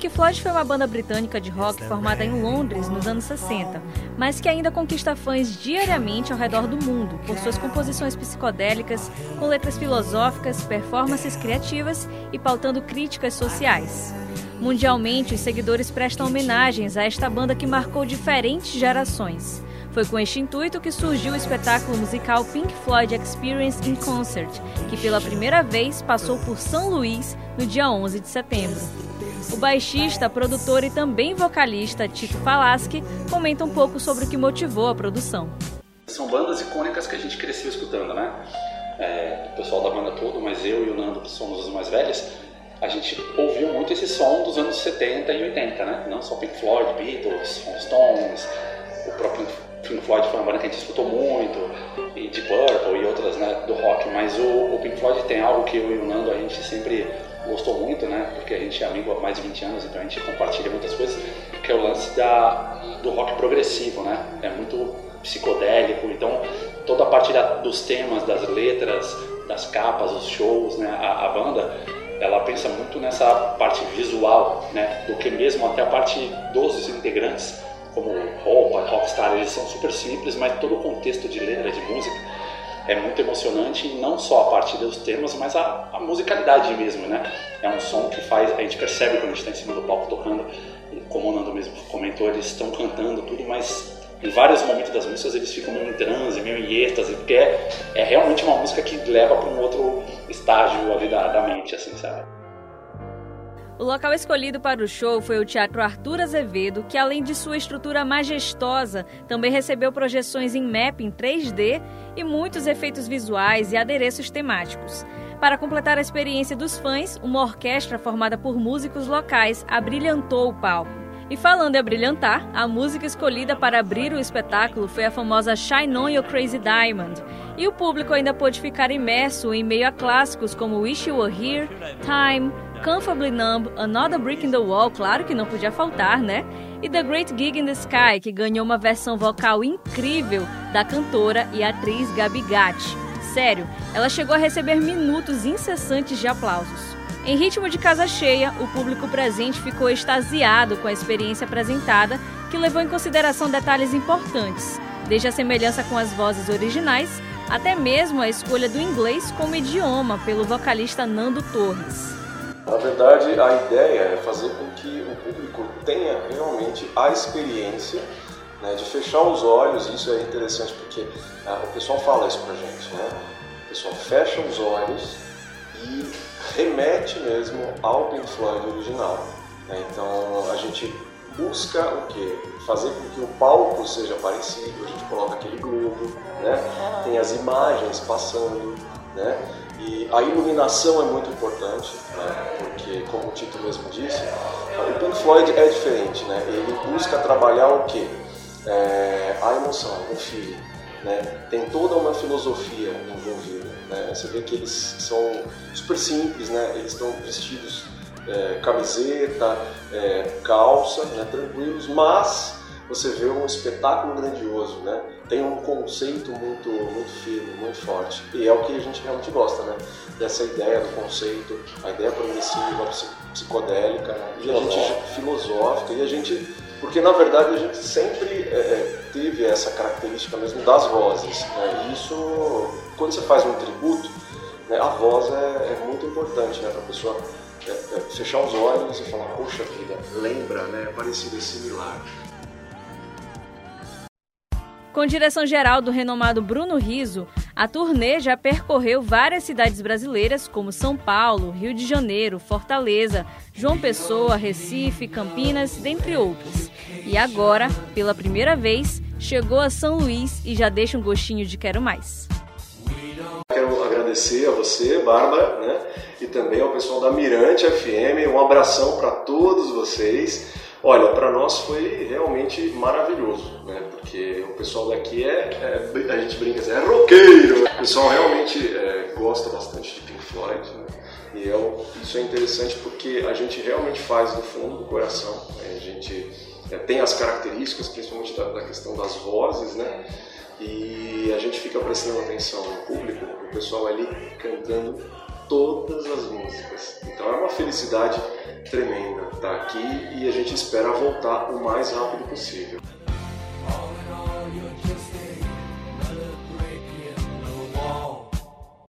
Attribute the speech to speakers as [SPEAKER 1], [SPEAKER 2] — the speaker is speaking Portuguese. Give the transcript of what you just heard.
[SPEAKER 1] Pink Floyd foi uma banda britânica de rock formada em Londres nos anos 60, mas que ainda conquista fãs diariamente ao redor do mundo por suas composições psicodélicas, com letras filosóficas, performances criativas e pautando críticas sociais. Mundialmente, os seguidores prestam homenagens a esta banda que marcou diferentes gerações. Foi com este intuito que surgiu o espetáculo musical Pink Floyd Experience in Concert, que pela primeira vez passou por São Luís no dia 11 de setembro. O baixista, produtor e também vocalista Tito Falaschi comenta um pouco sobre o que motivou a produção.
[SPEAKER 2] São bandas icônicas que a gente cresceu escutando, né? É, o pessoal da banda todo, mas eu e o Nando, que somos os mais velhos, a gente ouviu muito esse som dos anos 70 e 80, né? Não só Pink Floyd, Beatles, Stones, o próprio Pink Floyd foi uma banda que a gente escutou muito, e Deep Purple e outras né, do rock, mas o, o Pink Floyd tem algo que eu e o Nando a gente sempre gostou muito, né? Porque a gente é amigo há mais de 20 anos, então a gente compartilha muitas coisas, que é o lance da, do rock progressivo, né? É muito psicodélico, então toda a parte da, dos temas, das letras, das capas, os shows, né? A, a, banda, ela pensa muito nessa parte visual, né? Do que mesmo até a parte dos integrantes, como roupa, rockstar, eles são super simples, mas todo o contexto de letra, de música, é muito emocionante, não só a partir dos temas, mas a, a, musicalidade mesmo, né? É um som que faz, a gente percebe quando a gente está em cima do palco tocando, como o Nando mesmo comentou, eles estão cantando tudo, mas em vários momentos das músicas eles ficam meio em transe, meio em êxtase, porque é, é realmente uma música que leva para um outro estágio ali da, da mente, assim, sabe?
[SPEAKER 1] O local escolhido para o show foi o Teatro Arthur Azevedo, que além de sua estrutura majestosa, também recebeu projeções em mapping 3D e muitos efeitos visuais e adereços temáticos. Para completar a experiência dos fãs, uma orquestra formada por músicos locais abrilhantou o palco. E falando em brilhantar, a música escolhida para abrir o espetáculo foi a famosa Shine On Your Crazy Diamond. E o público ainda pôde ficar imerso em meio a clássicos como Wish You Were Here, Time, Comfortably Numb, Another Brick in the Wall, claro que não podia faltar, né? E The Great Gig in the Sky, que ganhou uma versão vocal incrível da cantora e atriz Gabi Gatti. Sério, ela chegou a receber minutos incessantes de aplausos. Em ritmo de casa cheia, o público presente ficou extasiado com a experiência apresentada, que levou em consideração detalhes importantes, desde a semelhança com as vozes originais, até mesmo a escolha do inglês como idioma pelo vocalista Nando Torres.
[SPEAKER 3] Na verdade, a ideia é fazer com que o público tenha realmente a experiência né, de fechar os olhos. Isso é interessante porque ah, o pessoal fala isso pra gente, né? O pessoal fecha os olhos e remete mesmo ao Pink Floyd original. Né? Então a gente busca o que? Fazer com que o palco seja parecido, a gente coloca aquele globo, né? tem as imagens passando, né? E a iluminação é muito importante, né? porque, como o Tito mesmo disse, o Pink Floyd é diferente. Né? Ele busca trabalhar o quê? É, a emoção, o feeling. Né? Tem toda uma filosofia envolvida. Né? Você vê que eles são super simples, né? eles estão vestidos é, camiseta, é, calça, né? tranquilos, mas você vê um espetáculo grandioso, né? Tem um conceito muito, muito firme, muito forte. E é o que a gente realmente gosta, né? Dessa ideia do conceito, a ideia progressiva, psicodélica, né? e a gente filosófica, e a gente porque na verdade a gente sempre é, é, teve essa característica mesmo das vozes. Né? E isso, quando você faz um tributo, né, a voz é, é muito importante né, para a pessoa é, é, fechar os olhos e falar, poxa vida, lembra, né? É parecido, é similar.
[SPEAKER 1] Com direção geral do renomado Bruno Riso, a turnê já percorreu várias cidades brasileiras como São Paulo, Rio de Janeiro, Fortaleza, João Pessoa, Recife, Campinas, dentre outras. E agora, pela primeira vez, chegou a São Luís e já deixa um gostinho de quero mais.
[SPEAKER 3] Quero agradecer a você, Bárbara, né? e também ao pessoal da Mirante FM. Um abração para todos vocês. Olha, para nós foi realmente maravilhoso, né? Porque o pessoal daqui é, é a gente brinca assim, é roqueiro. O pessoal realmente é, gosta bastante de Pink Floyd, né? E é, isso é interessante porque a gente realmente faz do fundo do coração. Né? A gente é, tem as características, principalmente da, da, questão das vozes, né? E a gente fica prestando atenção no público, o pessoal ali cantando todas as músicas. Então é uma felicidade tremenda estar aqui e a gente espera voltar o mais rápido possível.